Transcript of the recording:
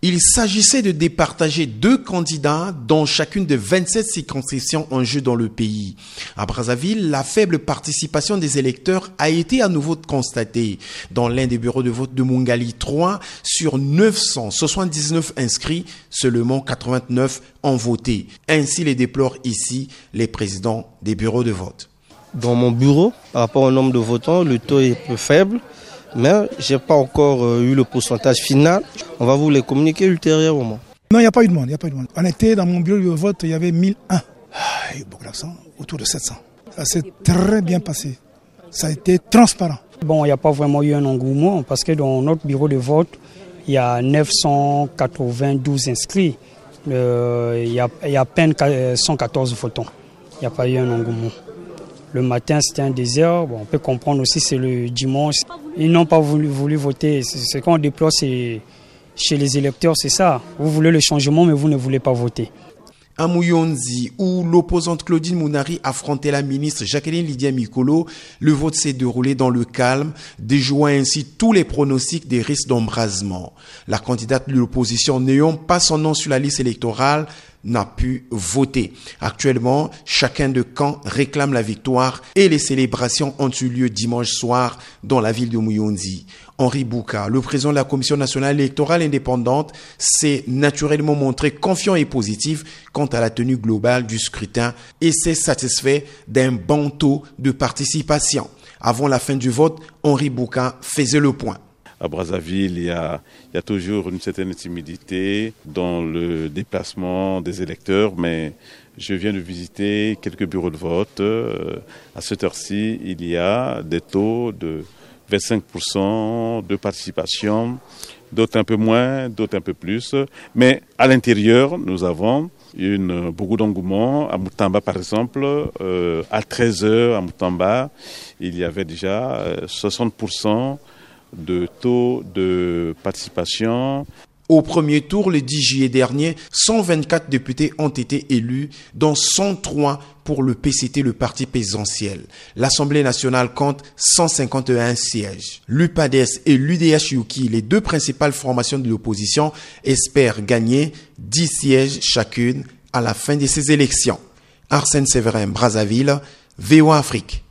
Il s'agissait de départager deux candidats dans chacune des 27 circonscriptions en jeu dans le pays. À Brazzaville, la faible participation des électeurs a été à nouveau constatée. Dans l'un des bureaux de vote de Mungali 3, sur 979 inscrits, seulement 89 ont voté. Ainsi les déplorent ici les présidents des bureaux de vote. Dans mon bureau, par rapport au nombre de votants, le taux est peu faible mais je n'ai pas encore euh, eu le pourcentage final. On va vous les communiquer ultérieurement. Non, il n'y a pas eu de monde, il a pas eu de monde. On était dans mon bureau de vote, il y avait 1001. Ah, il y a beaucoup d'accent, autour de 700. Ça s'est très bien passé. Ça a été transparent. Bon, il n'y a pas vraiment eu un engouement parce que dans notre bureau de vote, il y a 992 inscrits. il, y a, il y a à peine 114 votants. Il n'y a pas eu un engouement. Le matin, c'était un désert. Bon, on peut comprendre aussi, c'est le dimanche. Ils n'ont pas voulu, voter. Ce qu'on déplore chez les électeurs, c'est ça. Vous voulez le changement, mais vous ne voulez pas voter. À Mouyonzi, où l'opposante Claudine Mounari affrontait la ministre Jacqueline Lydia Mikolo, le vote s'est déroulé dans le calme, déjouant ainsi tous les pronostics des risques d'embrasement. La candidate de l'opposition n'ayant pas son nom sur la liste électorale n'a pu voter. Actuellement, chacun de camps réclame la victoire et les célébrations ont eu lieu dimanche soir dans la ville de Mouyonzi. Henri Bouka, le président de la Commission nationale électorale indépendante, s'est naturellement montré confiant et positif quant à la tenue globale du scrutin et s'est satisfait d'un bon taux de participation. Avant la fin du vote, Henri Bouka faisait le point à Brazzaville, il y, a, toujours une certaine timidité dans le déplacement des électeurs, mais je viens de visiter quelques bureaux de vote. Euh, à cette heure-ci, il y a des taux de 25% de participation, d'autres un peu moins, d'autres un peu plus. Mais à l'intérieur, nous avons une, beaucoup d'engouement. À Moutamba, par exemple, euh, à 13 heures à Moutamba, il y avait déjà 60% euh, de taux de participation. Au premier tour, le 10 juillet dernier, 124 députés ont été élus, dont 103 pour le PCT, le parti présidentiel. L'Assemblée nationale compte 151 sièges. L'UPADES et l'UDH Yuki, les deux principales formations de l'opposition, espèrent gagner 10 sièges chacune à la fin de ces élections. Arsène Séverin, Brazzaville, VOA Afrique.